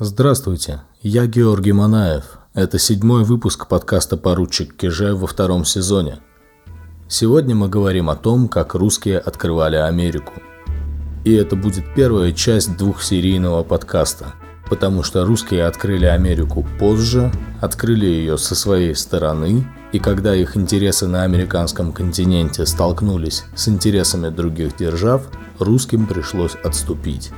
Здравствуйте, я Георгий Манаев. Это седьмой выпуск подкаста «Поручик Киже» во втором сезоне. Сегодня мы говорим о том, как русские открывали Америку. И это будет первая часть двухсерийного подкаста, потому что русские открыли Америку позже, открыли ее со своей стороны, и когда их интересы на американском континенте столкнулись с интересами других держав, русским пришлось отступить.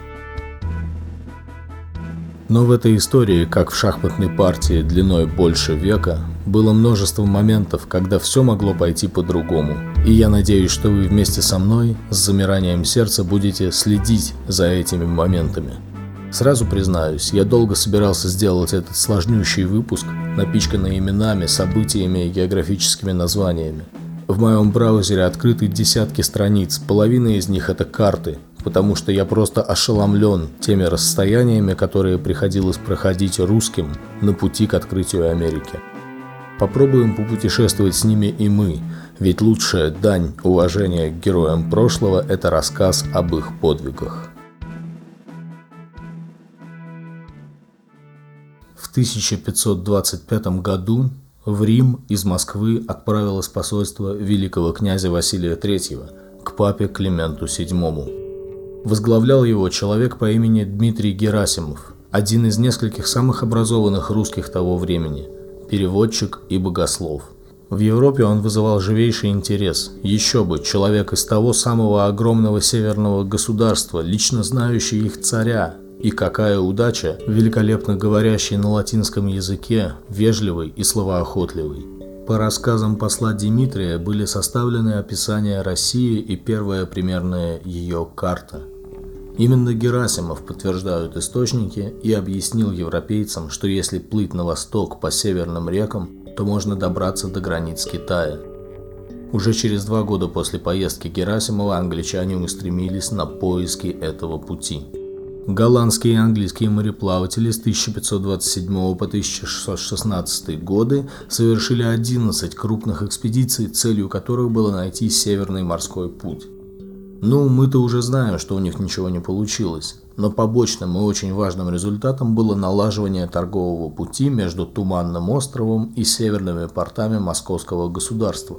Но в этой истории, как в шахматной партии длиной больше века, было множество моментов, когда все могло пойти по-другому. И я надеюсь, что вы вместе со мной с замиранием сердца будете следить за этими моментами. Сразу признаюсь, я долго собирался сделать этот сложнющий выпуск, напичканный именами, событиями и географическими названиями. В моем браузере открыты десятки страниц, половина из них это карты, потому что я просто ошеломлен теми расстояниями, которые приходилось проходить русским на пути к открытию Америки. Попробуем попутешествовать с ними и мы, ведь лучшая дань уважения к героям прошлого – это рассказ об их подвигах. В 1525 году в Рим из Москвы отправилось посольство великого князя Василия III к папе Клименту VII. Возглавлял его человек по имени Дмитрий Герасимов, один из нескольких самых образованных русских того времени, переводчик и богослов. В Европе он вызывал живейший интерес. Еще бы, человек из того самого огромного северного государства, лично знающий их царя, и какая удача, великолепно говорящий на латинском языке, вежливый и словоохотливый. По рассказам посла Дмитрия были составлены описания России и первая примерная ее карта. Именно Герасимов, подтверждают источники, и объяснил европейцам, что если плыть на восток по северным рекам, то можно добраться до границ Китая. Уже через два года после поездки Герасимова англичане устремились на поиски этого пути. Голландские и английские мореплаватели с 1527 по 1616 годы совершили 11 крупных экспедиций, целью которых было найти Северный морской путь. Ну, мы-то уже знаем, что у них ничего не получилось. Но побочным и очень важным результатом было налаживание торгового пути между Туманным островом и северными портами Московского государства.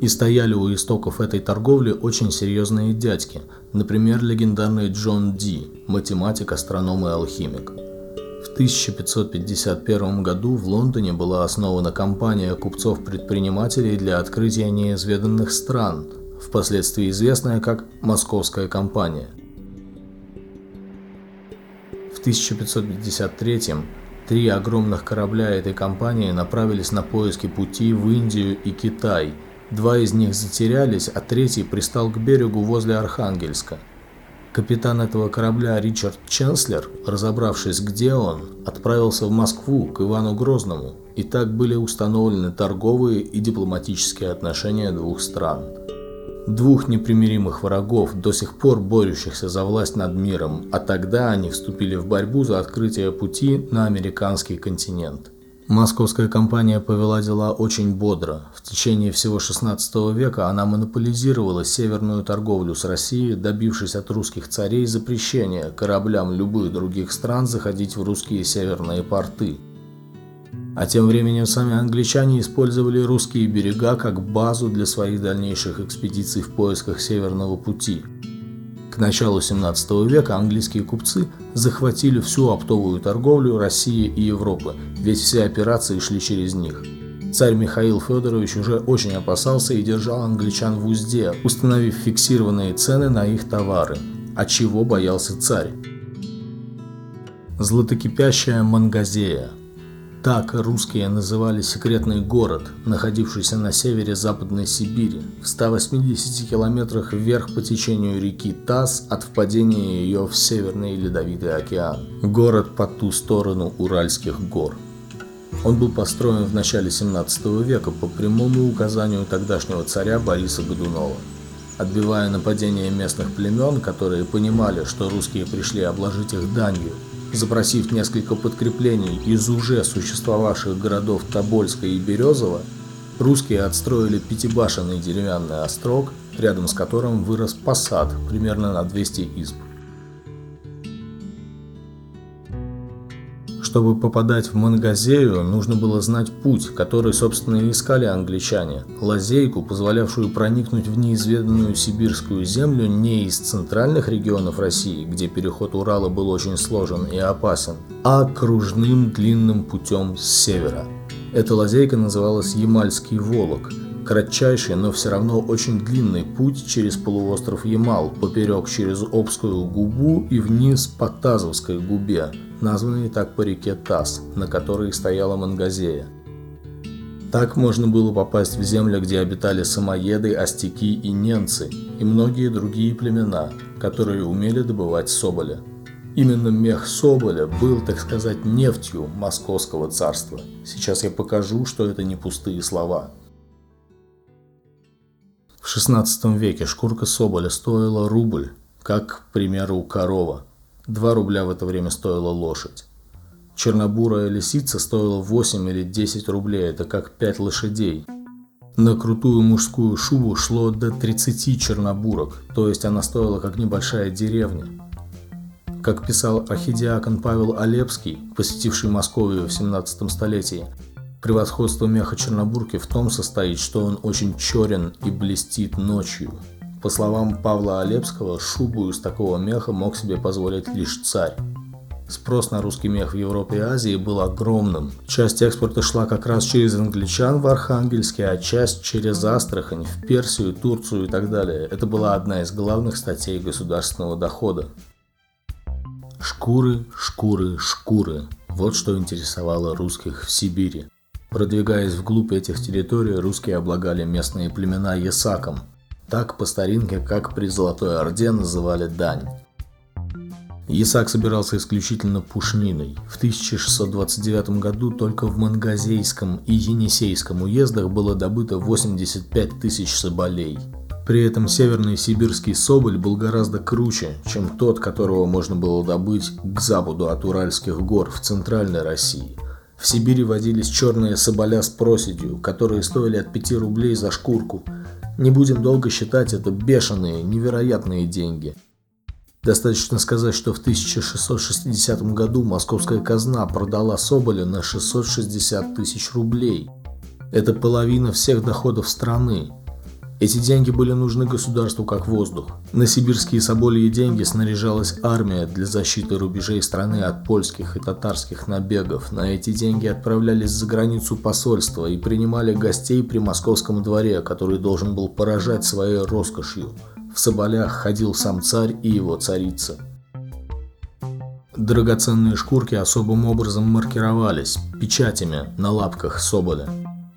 И стояли у истоков этой торговли очень серьезные дядьки, например, легендарный Джон Ди, математик, астроном и алхимик. В 1551 году в Лондоне была основана компания купцов-предпринимателей для открытия неизведанных стран – впоследствии известная как «Московская компания». В 1553 три огромных корабля этой компании направились на поиски пути в Индию и Китай. Два из них затерялись, а третий пристал к берегу возле Архангельска. Капитан этого корабля Ричард Ченслер, разобравшись, где он, отправился в Москву к Ивану Грозному, и так были установлены торговые и дипломатические отношения двух стран – двух непримиримых врагов, до сих пор борющихся за власть над миром, а тогда они вступили в борьбу за открытие пути на американский континент. Московская компания повела дела очень бодро. В течение всего 16 века она монополизировала северную торговлю с Россией, добившись от русских царей запрещения кораблям любых других стран заходить в русские северные порты. А тем временем сами англичане использовали русские берега как базу для своих дальнейших экспедиций в поисках Северного пути. К началу 17 века английские купцы захватили всю оптовую торговлю России и Европы, ведь все операции шли через них. Царь Михаил Федорович уже очень опасался и держал англичан в узде, установив фиксированные цены на их товары. А чего боялся царь? Златокипящая Мангазея – так русские называли секретный город, находившийся на севере Западной Сибири, в 180 километрах вверх по течению реки Таз от впадения ее в Северный Ледовитый океан. Город по ту сторону Уральских гор. Он был построен в начале 17 века по прямому указанию тогдашнего царя Бориса Годунова. Отбивая нападение местных племен, которые понимали, что русские пришли обложить их данью, Запросив несколько подкреплений из уже существовавших городов Тобольска и Березова, русские отстроили пятибашенный деревянный острог, рядом с которым вырос посад примерно на 200 изб. Чтобы попадать в Мангазею, нужно было знать путь, который, собственно, и искали англичане. Лазейку, позволявшую проникнуть в неизведанную сибирскую землю не из центральных регионов России, где переход Урала был очень сложен и опасен, а кружным длинным путем с севера. Эта лазейка называлась Ямальский Волок – Кратчайший, но все равно очень длинный путь через полуостров Ямал, поперек через Обскую губу и вниз по Тазовской губе, названной так по реке Таз, на которой стояла Мангазея. Так можно было попасть в земли, где обитали самоеды, остяки и ненцы, и многие другие племена, которые умели добывать соболя. Именно мех соболя был, так сказать, нефтью московского царства. Сейчас я покажу, что это не пустые слова. В XVI веке шкурка соболя стоила рубль, как, к примеру, корова. Два рубля в это время стоила лошадь. Чернобурая лисица стоила 8 или 10 рублей, это как 5 лошадей. На крутую мужскую шубу шло до 30 чернобурок, то есть она стоила как небольшая деревня. Как писал архидиакон Павел Олепский, посетивший Московию в 17 столетии, Превосходство меха чернобурки в том состоит, что он очень черен и блестит ночью. По словам Павла Олепского, шубу из такого меха мог себе позволить лишь царь. Спрос на русский мех в Европе и Азии был огромным. Часть экспорта шла как раз через англичан в Архангельске, а часть через Астрахань, в Персию, Турцию и так далее. Это была одна из главных статей государственного дохода. Шкуры, шкуры, шкуры. Вот что интересовало русских в Сибири. Продвигаясь вглубь этих территорий, русские облагали местные племена ясаком. Так по старинке, как при Золотой Орде, называли дань. Ясак собирался исключительно пушниной. В 1629 году только в Мангазейском и Енисейском уездах было добыто 85 тысяч соболей. При этом северный сибирский соболь был гораздо круче, чем тот, которого можно было добыть к западу от Уральских гор в центральной России – в Сибири водились черные соболя с проседью, которые стоили от 5 рублей за шкурку. Не будем долго считать, это бешеные, невероятные деньги. Достаточно сказать, что в 1660 году московская казна продала соболя на 660 тысяч рублей. Это половина всех доходов страны. Эти деньги были нужны государству как воздух. На сибирские собольи деньги снаряжалась армия для защиты рубежей страны от польских и татарских набегов. На эти деньги отправлялись за границу посольства и принимали гостей при московском дворе, который должен был поражать своей роскошью. В соболях ходил сам царь и его царица. Драгоценные шкурки особым образом маркировались печатями на лапках соболя.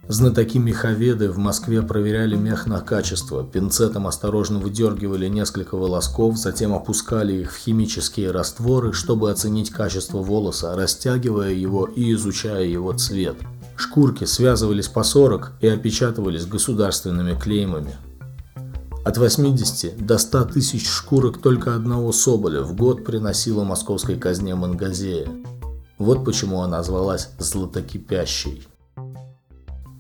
Знатоки меховеды в Москве проверяли мех на качество, пинцетом осторожно выдергивали несколько волосков, затем опускали их в химические растворы, чтобы оценить качество волоса, растягивая его и изучая его цвет. Шкурки связывались по 40 и опечатывались государственными клеймами. От 80 до 100 тысяч шкурок только одного соболя в год приносила московской казне Мангазея. Вот почему она звалась «златокипящей».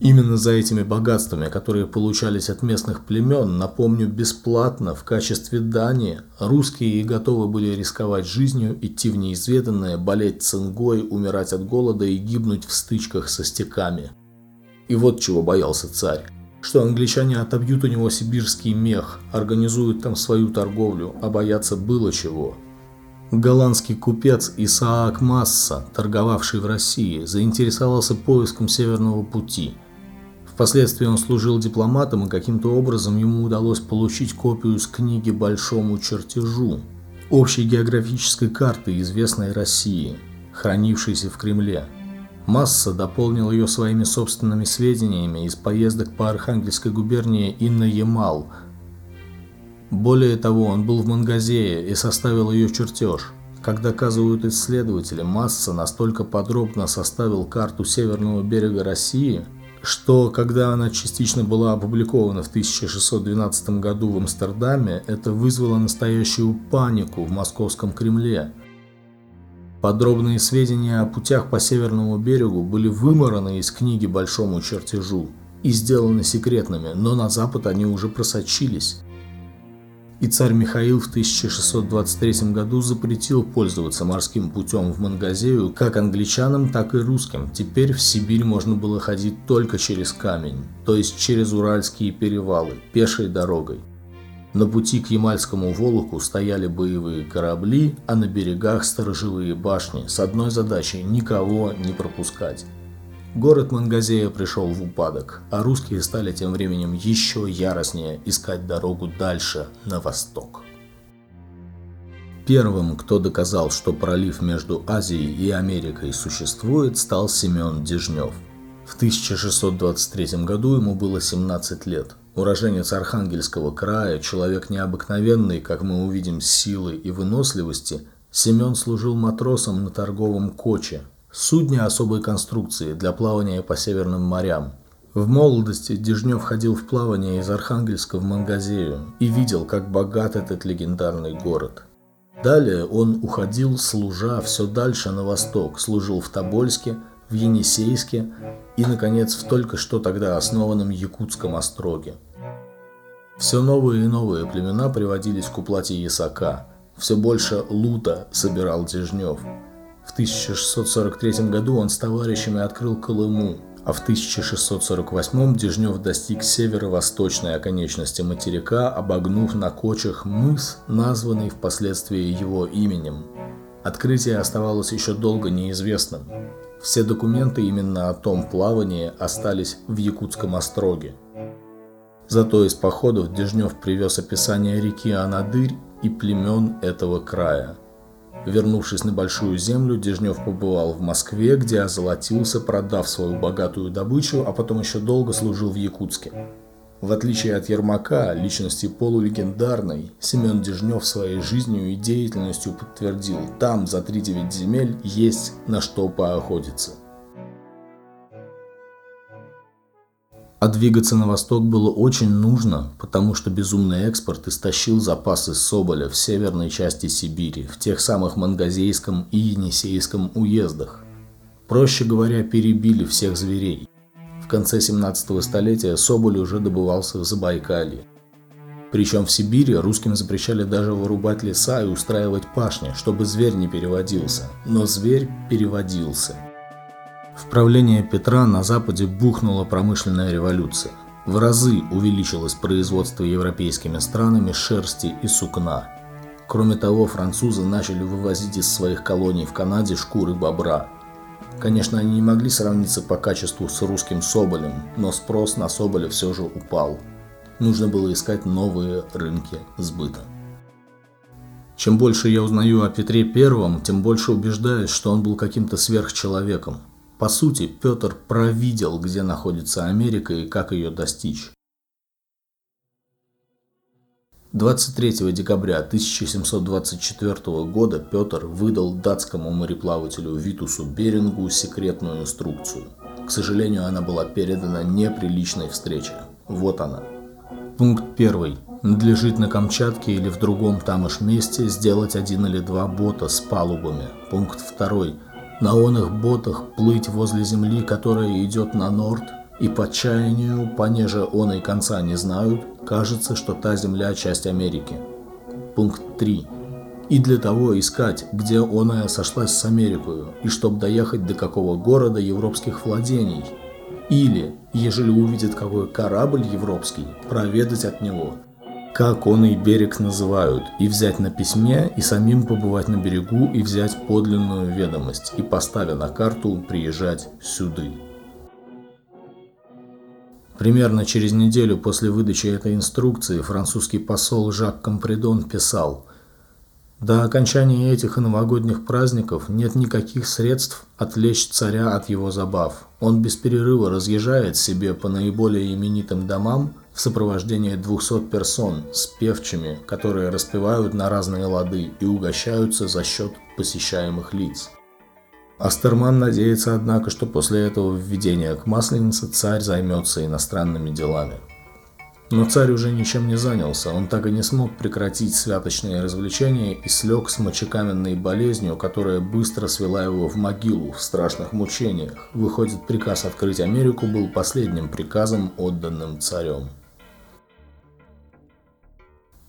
Именно за этими богатствами, которые получались от местных племен, напомню, бесплатно, в качестве дани, русские и готовы были рисковать жизнью, идти в неизведанное, болеть цингой, умирать от голода и гибнуть в стычках со стеками. И вот чего боялся царь. Что англичане отобьют у него сибирский мех, организуют там свою торговлю, а бояться было чего. Голландский купец Исаак Масса, торговавший в России, заинтересовался поиском Северного пути – Впоследствии он служил дипломатом, и каким-то образом ему удалось получить копию с книги «Большому чертежу» общей географической карты известной России, хранившейся в Кремле. Масса дополнил ее своими собственными сведениями из поездок по Архангельской губернии и на Ямал. Более того, он был в Мангазее и составил ее чертеж. Как доказывают исследователи, Масса настолько подробно составил карту северного берега России – что когда она частично была опубликована в 1612 году в Амстердаме, это вызвало настоящую панику в московском Кремле. Подробные сведения о путях по Северному берегу были вымораны из книги «Большому чертежу» и сделаны секретными, но на запад они уже просочились. И царь Михаил в 1623 году запретил пользоваться морским путем в Мангазею как англичанам, так и русским. Теперь в Сибирь можно было ходить только через камень, то есть через Уральские перевалы, пешей дорогой. На пути к Ямальскому Волоку стояли боевые корабли, а на берегах сторожевые башни с одной задачей – никого не пропускать. Город Мангазея пришел в упадок, а русские стали тем временем еще яростнее искать дорогу дальше, на восток. Первым, кто доказал, что пролив между Азией и Америкой существует, стал Семен Дежнев. В 1623 году ему было 17 лет. Уроженец Архангельского края, человек необыкновенный, как мы увидим, силы и выносливости, Семен служил матросом на торговом коче, Судне особой конструкции для плавания по северным морям. В молодости Дежнев ходил в плавание из Архангельска в Мангазею и видел, как богат этот легендарный город. Далее он уходил, служа все дальше на восток, служил в Тобольске, в Енисейске и, наконец, в только что тогда основанном Якутском остроге. Все новые и новые племена приводились к уплате ясака. Все больше лута собирал Дежнев – в 1643 году он с товарищами открыл Колыму, а в 1648 Дежнев достиг северо-восточной оконечности материка, обогнув на кочах мыс, названный впоследствии его именем. Открытие оставалось еще долго неизвестным. Все документы именно о том плавании остались в Якутском остроге. Зато из походов Дежнев привез описание реки Анадырь и племен этого края – Вернувшись на Большую Землю, Дежнев побывал в Москве, где озолотился, продав свою богатую добычу, а потом еще долго служил в Якутске. В отличие от Ермака, личности полулегендарной, Семен Дежнев своей жизнью и деятельностью подтвердил, там, за 3-9 земель, есть на что поохотиться. А двигаться на восток было очень нужно, потому что безумный экспорт истощил запасы соболя в северной части Сибири, в тех самых Мангазейском и Енисейском уездах. Проще говоря, перебили всех зверей. В конце 17 столетия соболь уже добывался в Забайкалье. Причем в Сибири русским запрещали даже вырубать леса и устраивать пашни, чтобы зверь не переводился. Но зверь переводился – в правление Петра на Западе бухнула промышленная революция. В разы увеличилось производство европейскими странами шерсти и сукна. Кроме того, французы начали вывозить из своих колоний в Канаде шкуры бобра. Конечно, они не могли сравниться по качеству с русским соболем, но спрос на соболя все же упал. Нужно было искать новые рынки сбыта. Чем больше я узнаю о Петре Первом, тем больше убеждаюсь, что он был каким-то сверхчеловеком – по сути, Петр провидел, где находится Америка и как ее достичь. 23 декабря 1724 года Петр выдал датскому мореплавателю Витусу Берингу секретную инструкцию. К сожалению, она была передана неприличной встрече. Вот она. Пункт 1. Надлежит на Камчатке или в другом там месте сделать один или два бота с палубами. Пункт 2 на оных ботах плыть возле земли, которая идет на норд, и по чаянию, понеже он и конца не знают, кажется, что та земля – часть Америки. Пункт 3. И для того искать, где оная сошлась с Америкою, и чтоб доехать до какого города европейских владений. Или, ежели увидит какой корабль европейский, проведать от него – как он и берег называют, и взять на письме, и самим побывать на берегу, и взять подлинную ведомость, и поставя на карту, приезжать сюды. Примерно через неделю после выдачи этой инструкции французский посол Жак Компридон писал «До окончания этих и новогодних праздников нет никаких средств отвлечь царя от его забав. Он без перерыва разъезжает себе по наиболее именитым домам, в сопровождении 200 персон с певчими, которые распевают на разные лады и угощаются за счет посещаемых лиц. Астерман надеется, однако, что после этого введения к Масленице царь займется иностранными делами. Но царь уже ничем не занялся, он так и не смог прекратить святочные развлечения и слег с мочекаменной болезнью, которая быстро свела его в могилу в страшных мучениях. Выходит, приказ открыть Америку был последним приказом, отданным царем.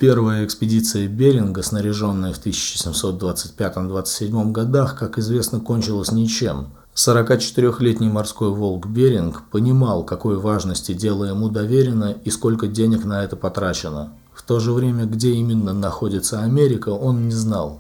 Первая экспедиция Беринга, снаряженная в 1725-27 годах, как известно, кончилась ничем. 44-летний морской волк Беринг понимал, какой важности дело ему доверено и сколько денег на это потрачено. В то же время, где именно находится Америка, он не знал.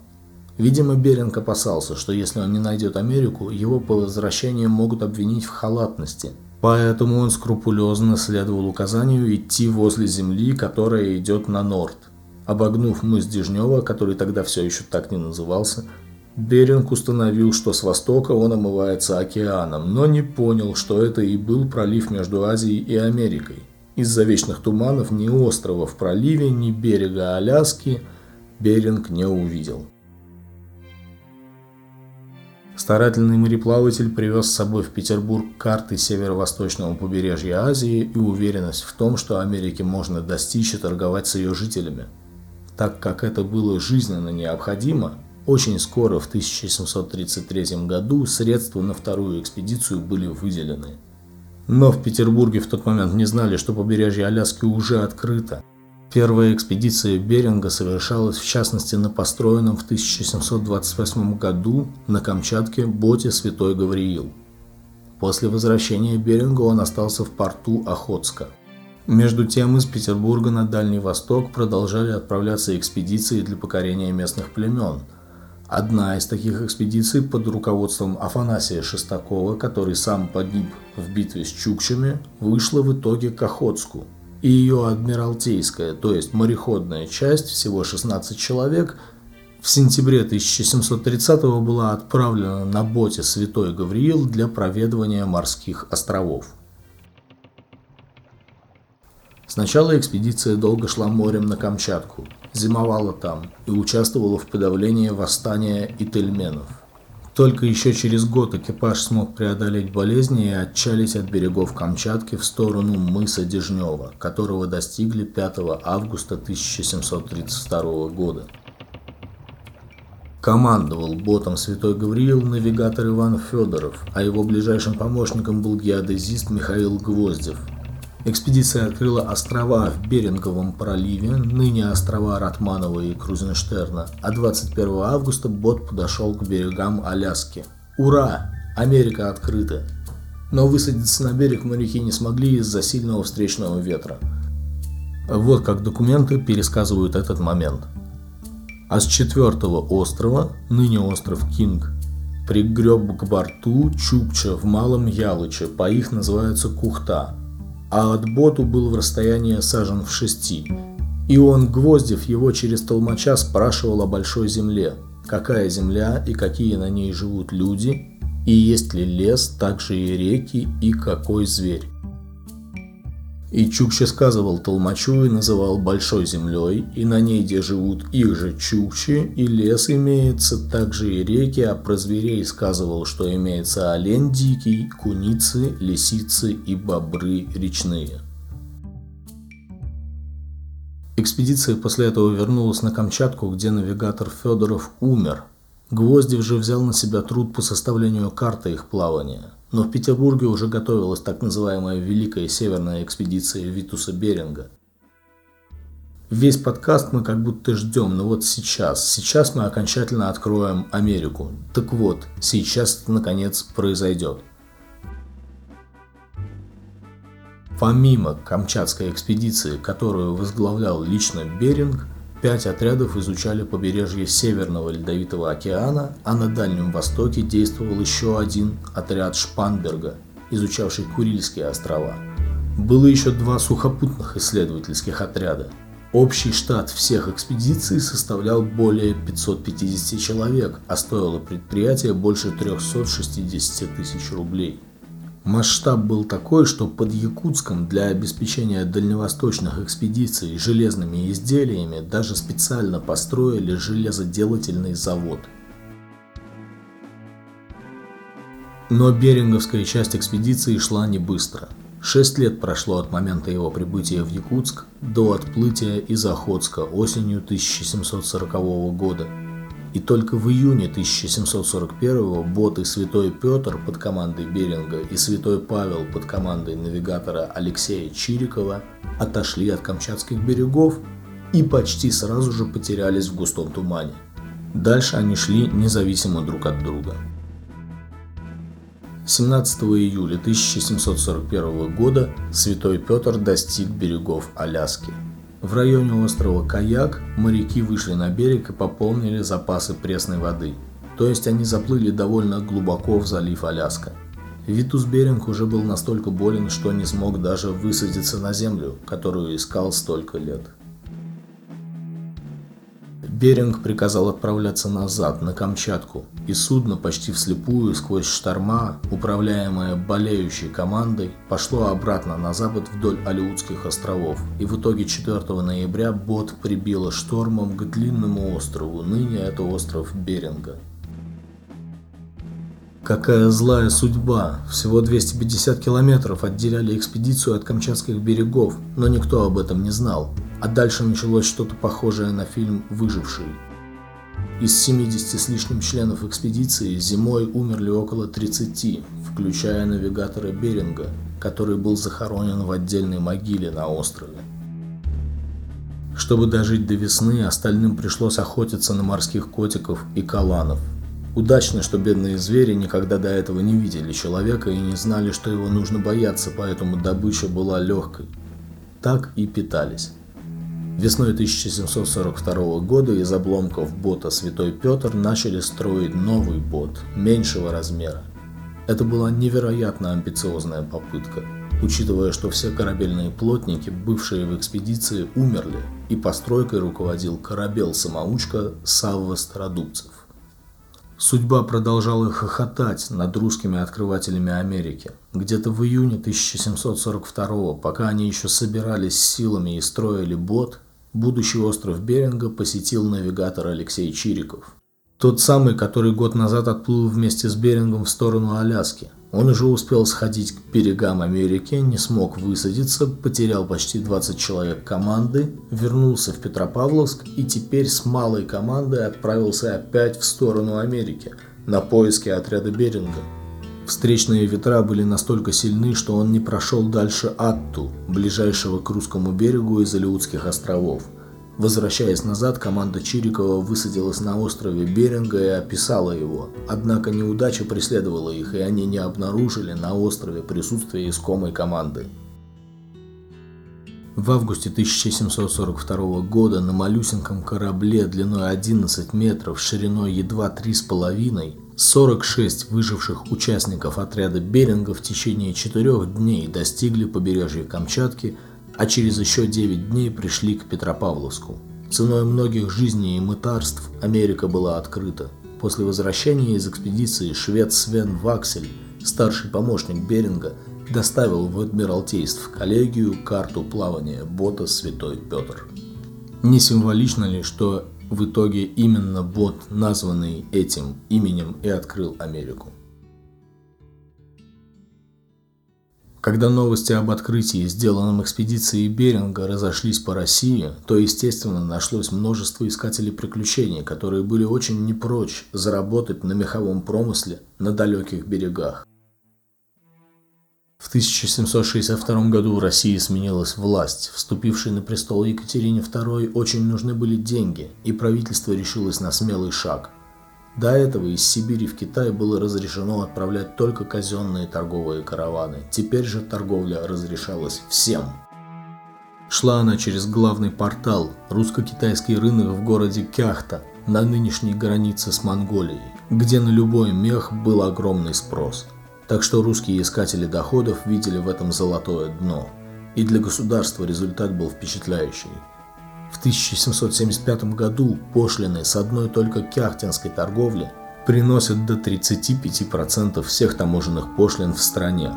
Видимо, Беринг опасался, что если он не найдет Америку, его по возвращении могут обвинить в халатности. Поэтому он скрупулезно следовал указанию идти возле земли, которая идет на норд. Обогнув мыс Дежнева, который тогда все еще так не назывался, Беринг установил, что с востока он омывается океаном, но не понял, что это и был пролив между Азией и Америкой. Из-за вечных туманов ни острова в проливе, ни берега Аляски Беринг не увидел. Старательный мореплаватель привез с собой в Петербург карты северо-восточного побережья Азии и уверенность в том, что Америке можно достичь и торговать с ее жителями – так как это было жизненно необходимо, очень скоро, в 1733 году, средства на вторую экспедицию были выделены. Но в Петербурге в тот момент не знали, что побережье Аляски уже открыто. Первая экспедиция Беринга совершалась в частности на построенном в 1728 году на Камчатке боте «Святой Гавриил». После возвращения Беринга он остался в порту Охотска – между тем из Петербурга на Дальний Восток продолжали отправляться экспедиции для покорения местных племен. Одна из таких экспедиций под руководством Афанасия Шестакова, который сам погиб в битве с Чукчами, вышла в итоге к Охотску. И ее адмиралтейская, то есть мореходная часть, всего 16 человек, в сентябре 1730 была отправлена на боте Святой Гавриил для проведывания морских островов. Сначала экспедиция долго шла морем на Камчатку, зимовала там и участвовала в подавлении восстания ительменов. Только еще через год экипаж смог преодолеть болезни и отчалить от берегов Камчатки в сторону мыса Дежнева, которого достигли 5 августа 1732 года. Командовал ботом Святой Гавриил навигатор Иван Федоров, а его ближайшим помощником был геодезист Михаил Гвоздев – Экспедиция открыла острова в Беринговом проливе, ныне острова Ратманова и Крузенштерна, а 21 августа бот подошел к берегам Аляски. Ура! Америка открыта! Но высадиться на берег моряки не смогли из-за сильного встречного ветра. Вот как документы пересказывают этот момент. А с четвертого острова, ныне остров Кинг, пригреб к борту Чукча в Малом Ялыче, по их называется Кухта – а от боту был в расстоянии сажен в шести. И он, Гвоздев, его через толмача спрашивал о большой земле, какая земля и какие на ней живут люди, и есть ли лес, также и реки, и какой зверь. И Чукча сказывал Толмачу и называл большой землей, и на ней, где живут их же Чукчи, и лес имеется, также и реки, а про зверей сказывал, что имеется олень дикий, куницы, лисицы и бобры речные. Экспедиция после этого вернулась на Камчатку, где навигатор Федоров умер. Гвоздев же взял на себя труд по составлению карты их плавания – но в Петербурге уже готовилась так называемая Великая Северная экспедиция Витуса Беринга. Весь подкаст мы как будто ждем, но вот сейчас, сейчас мы окончательно откроем Америку. Так вот, сейчас это наконец произойдет. Помимо Камчатской экспедиции, которую возглавлял лично Беринг, Пять отрядов изучали побережье Северного Ледовитого океана, а на Дальнем Востоке действовал еще один отряд Шпанберга, изучавший Курильские острова. Было еще два сухопутных исследовательских отряда. Общий штат всех экспедиций составлял более 550 человек, а стоило предприятие больше 360 тысяч рублей. Масштаб был такой, что под Якутском для обеспечения дальневосточных экспедиций железными изделиями даже специально построили железоделательный завод. Но Беринговская часть экспедиции шла не быстро. Шесть лет прошло от момента его прибытия в Якутск до отплытия из Охотска осенью 1740 года – и только в июне 1741 боты «Святой Петр» под командой Беринга и «Святой Павел» под командой навигатора Алексея Чирикова отошли от Камчатских берегов и почти сразу же потерялись в густом тумане. Дальше они шли независимо друг от друга. 17 июля 1741 года Святой Петр достиг берегов Аляски. В районе острова Каяк моряки вышли на берег и пополнили запасы пресной воды, то есть они заплыли довольно глубоко в залив Аляска. Витус Беринг уже был настолько болен, что не смог даже высадиться на землю, которую искал столько лет. Беринг приказал отправляться назад, на Камчатку, и судно почти вслепую сквозь шторма, управляемое болеющей командой, пошло обратно на запад вдоль Алиутских островов, и в итоге 4 ноября бот прибило штормом к длинному острову, ныне это остров Беринга. Какая злая судьба! Всего 250 километров отделяли экспедицию от Камчатских берегов, но никто об этом не знал. А дальше началось что-то похожее на фильм «Выживший». Из 70 с лишним членов экспедиции зимой умерли около 30, включая навигатора Беринга, который был захоронен в отдельной могиле на острове. Чтобы дожить до весны, остальным пришлось охотиться на морских котиков и каланов – Удачно, что бедные звери никогда до этого не видели человека и не знали, что его нужно бояться, поэтому добыча была легкой. Так и питались. Весной 1742 года из обломков бота «Святой Петр» начали строить новый бот, меньшего размера. Это была невероятно амбициозная попытка, учитывая, что все корабельные плотники, бывшие в экспедиции, умерли, и постройкой руководил корабел-самоучка Савва Стародубцев. Судьба продолжала хохотать над русскими открывателями Америки. Где-то в июне 1742 пока они еще собирались силами и строили бот, будущий остров Беринга посетил навигатор Алексей Чириков. Тот самый, который год назад отплыл вместе с Берингом в сторону Аляски – он уже успел сходить к берегам Америки, не смог высадиться, потерял почти 20 человек команды, вернулся в Петропавловск и теперь с малой командой отправился опять в сторону Америки на поиски отряда Беринга. Встречные ветра были настолько сильны, что он не прошел дальше Атту, ближайшего к русскому берегу из Алиутских островов – Возвращаясь назад, команда Чирикова высадилась на острове Беринга и описала его. Однако неудача преследовала их, и они не обнаружили на острове присутствие искомой команды. В августе 1742 года на малюсеньком корабле длиной 11 метров, шириной едва 3,5, 46 выживших участников отряда Беринга в течение четырех дней достигли побережья Камчатки – а через еще 9 дней пришли к Петропавловску. Ценой многих жизней и мытарств Америка была открыта. После возвращения из экспедиции швед Свен Ваксель, старший помощник Беринга, доставил в Адмиралтейств коллегию карту плавания бота «Святой Петр». Не символично ли, что в итоге именно бот, названный этим именем, и открыл Америку? Когда новости об открытии, сделанном экспедицией Беринга, разошлись по России, то, естественно, нашлось множество искателей приключений, которые были очень не прочь заработать на меховом промысле на далеких берегах. В 1762 году в России сменилась власть. Вступившей на престол Екатерине II очень нужны были деньги, и правительство решилось на смелый шаг – до этого из Сибири в Китай было разрешено отправлять только казенные торговые караваны. Теперь же торговля разрешалась всем. Шла она через главный портал, русско-китайский рынок в городе Кяхта, на нынешней границе с Монголией, где на любой мех был огромный спрос. Так что русские искатели доходов видели в этом золотое дно. И для государства результат был впечатляющий. В 1775 году пошлины с одной только кяхтинской торговли приносят до 35% всех таможенных пошлин в стране.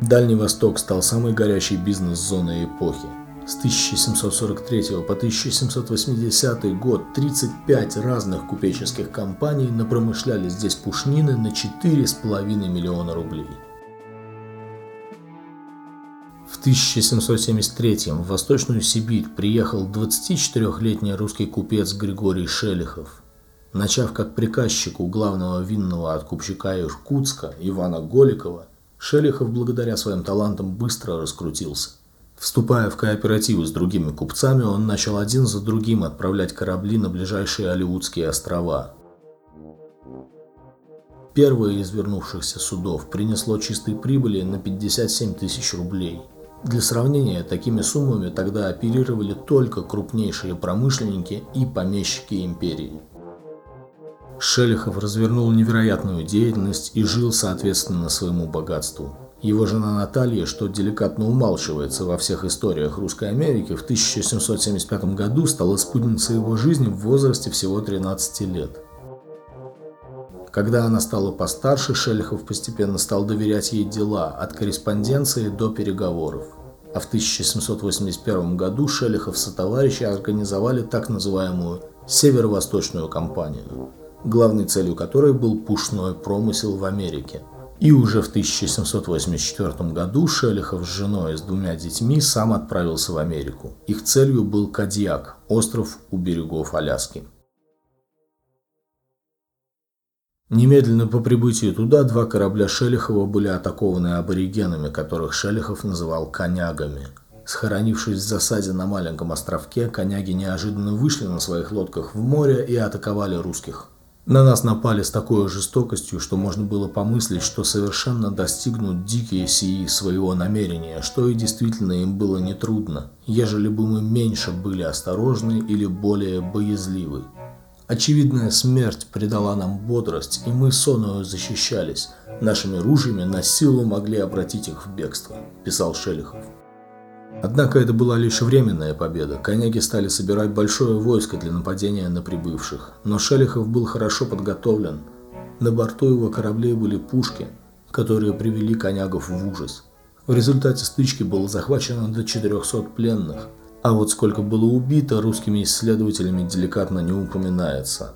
Дальний Восток стал самой горячей бизнес-зоной эпохи. С 1743 по 1780 год 35 разных купеческих компаний напромышляли здесь пушнины на 4,5 миллиона рублей. В 1773 в Восточную Сибирь приехал 24-летний русский купец Григорий Шелихов. Начав как приказчик у главного винного откупщика Иркутска Ивана Голикова, Шелихов благодаря своим талантам быстро раскрутился. Вступая в кооперативы с другими купцами, он начал один за другим отправлять корабли на ближайшие Алиутские острова. Первое из вернувшихся судов принесло чистой прибыли на 57 тысяч рублей. Для сравнения, такими суммами тогда оперировали только крупнейшие промышленники и помещики империи. Шелихов развернул невероятную деятельность и жил соответственно своему богатству. Его жена Наталья, что деликатно умалчивается во всех историях Русской Америки, в 1775 году стала спутницей его жизни в возрасте всего 13 лет. Когда она стала постарше, Шелихов постепенно стал доверять ей дела, от корреспонденции до переговоров. А в 1781 году Шелихов со товарищи организовали так называемую «Северо-Восточную компанию», главной целью которой был пушной промысел в Америке – и уже в 1784 году Шелихов с женой и с двумя детьми сам отправился в Америку. Их целью был Кадьяк, остров у берегов Аляски. Немедленно по прибытии туда два корабля Шелихова были атакованы аборигенами, которых Шелихов называл «конягами». Схоронившись в засаде на маленьком островке, коняги неожиданно вышли на своих лодках в море и атаковали русских. На нас напали с такой жестокостью, что можно было помыслить, что совершенно достигнут дикие сии своего намерения, что и действительно им было нетрудно, ежели бы мы меньше были осторожны или более боязливы. Очевидная смерть придала нам бодрость, и мы сонную защищались. Нашими ружьями на силу могли обратить их в бегство, писал Шелихов. Однако это была лишь временная победа. Коняги стали собирать большое войско для нападения на прибывших. Но Шелихов был хорошо подготовлен. На борту его кораблей были пушки, которые привели конягов в ужас. В результате стычки было захвачено до 400 пленных, а вот сколько было убито русскими исследователями деликатно не упоминается.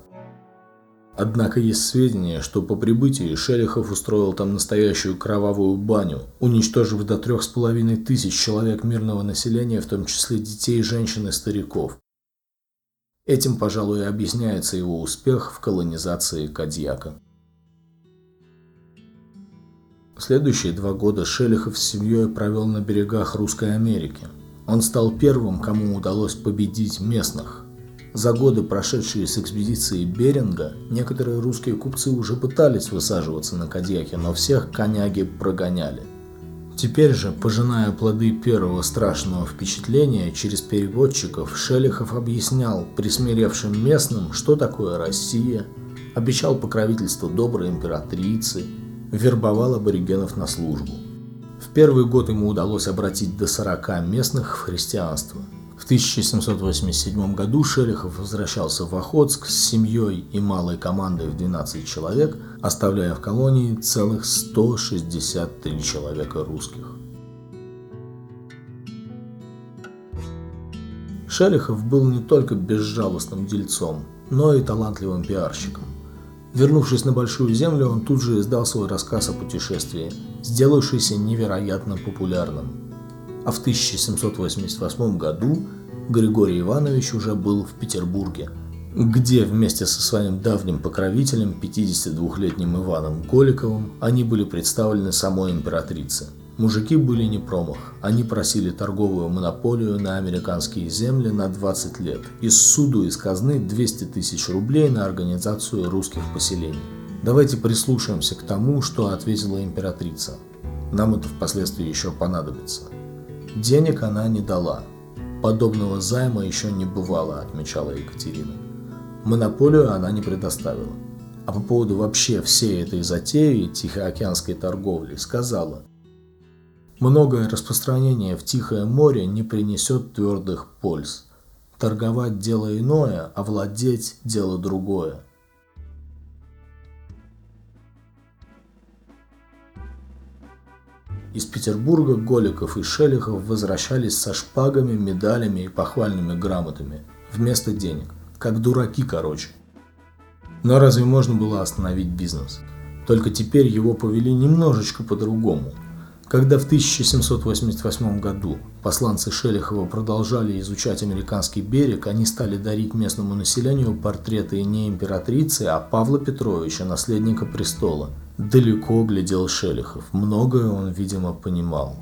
Однако есть сведения, что по прибытии Шелихов устроил там настоящую кровавую баню, уничтожив до трех с половиной тысяч человек мирного населения, в том числе детей, женщин и стариков. Этим, пожалуй, и объясняется его успех в колонизации Кадьяка. Следующие два года Шелихов с семьей провел на берегах Русской Америки. Он стал первым, кому удалось победить местных – за годы, прошедшие с экспедицией Беринга, некоторые русские купцы уже пытались высаживаться на Кадьяке, но всех коняги прогоняли. Теперь же, пожиная плоды первого страшного впечатления через переводчиков, Шелихов объяснял присмиревшим местным, что такое Россия, обещал покровительство доброй императрицы, вербовал аборигенов на службу. В первый год ему удалось обратить до 40 местных в христианство – в 1787 году Шерихов возвращался в Охотск с семьей и малой командой в 12 человек, оставляя в колонии целых 163 человека русских. Шерихов был не только безжалостным дельцом, но и талантливым пиарщиком. Вернувшись на Большую Землю, он тут же издал свой рассказ о путешествии, сделавшийся невероятно популярным – а в 1788 году Григорий Иванович уже был в Петербурге, где вместе со своим давним покровителем, 52-летним Иваном Голиковым, они были представлены самой императрице. Мужики были не промах. Они просили торговую монополию на американские земли на 20 лет и суду из казны 200 тысяч рублей на организацию русских поселений. Давайте прислушаемся к тому, что ответила императрица. Нам это впоследствии еще понадобится. Денег она не дала. Подобного займа еще не бывало, отмечала Екатерина. Монополию она не предоставила. А по поводу вообще всей этой затеи тихоокеанской торговли сказала, Многое распространение в Тихое море не принесет твердых польз. Торговать – дело иное, а владеть – дело другое. Из Петербурга Голиков и Шелихов возвращались со шпагами, медалями и похвальными грамотами вместо денег. Как дураки, короче. Но разве можно было остановить бизнес? Только теперь его повели немножечко по-другому. Когда в 1788 году посланцы Шелихова продолжали изучать американский берег, они стали дарить местному населению портреты не императрицы, а Павла Петровича, наследника престола – Далеко глядел Шелихов, многое он, видимо, понимал.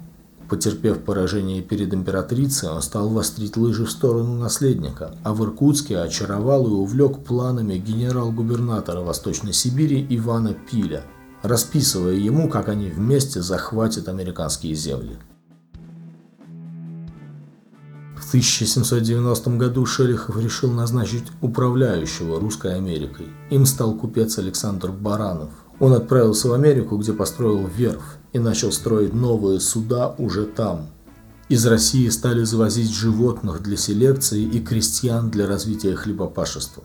Потерпев поражение перед императрицей, он стал вострить лыжи в сторону наследника, а в Иркутске очаровал и увлек планами генерал-губернатора Восточной Сибири Ивана Пиля, расписывая ему, как они вместе захватят американские земли. В 1790 году Шелихов решил назначить управляющего Русской Америкой. Им стал купец Александр Баранов. Он отправился в Америку, где построил верфь и начал строить новые суда уже там. Из России стали завозить животных для селекции и крестьян для развития хлебопашества.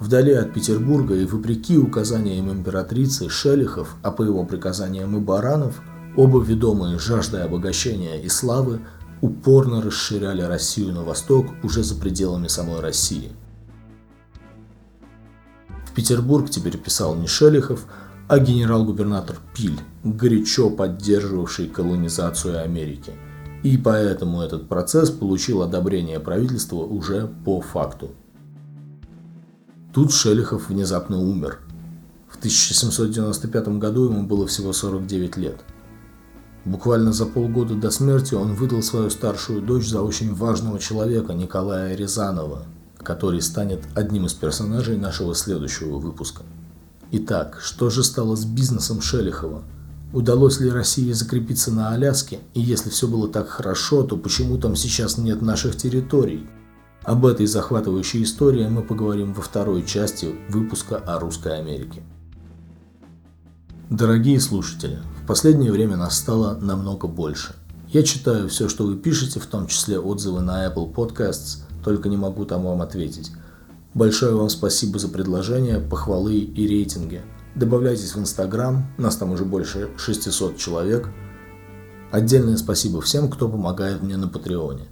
Вдали от Петербурга и вопреки указаниям императрицы Шелихов, а по его приказаниям и Баранов, оба ведомые жаждой обогащения и славы, упорно расширяли Россию на восток уже за пределами самой России. В Петербург теперь писал не Шелихов, а генерал-губернатор Пиль, горячо поддерживавший колонизацию Америки. И поэтому этот процесс получил одобрение правительства уже по факту. Тут Шелихов внезапно умер. В 1795 году ему было всего 49 лет. Буквально за полгода до смерти он выдал свою старшую дочь за очень важного человека Николая Рязанова, который станет одним из персонажей нашего следующего выпуска. Итак, что же стало с бизнесом Шелихова? Удалось ли России закрепиться на Аляске? И если все было так хорошо, то почему там сейчас нет наших территорий? Об этой захватывающей истории мы поговорим во второй части выпуска о Русской Америке. Дорогие слушатели, в последнее время нас стало намного больше. Я читаю все, что вы пишете, в том числе отзывы на Apple Podcasts, только не могу там вам ответить. Большое вам спасибо за предложения, похвалы и рейтинги. Добавляйтесь в Инстаграм, нас там уже больше 600 человек. Отдельное спасибо всем, кто помогает мне на Патреоне.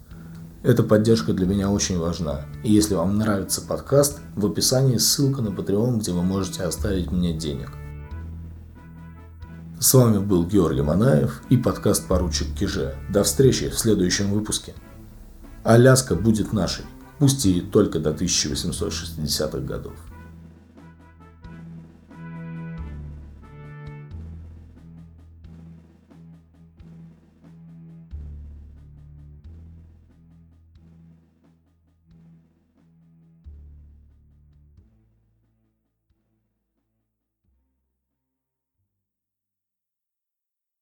Эта поддержка для меня очень важна. И если вам нравится подкаст, в описании ссылка на Patreon, где вы можете оставить мне денег. С вами был Георгий Манаев и подкаст «Поручик Киже». До встречи в следующем выпуске. Аляска будет нашей пусть и только до 1860-х годов.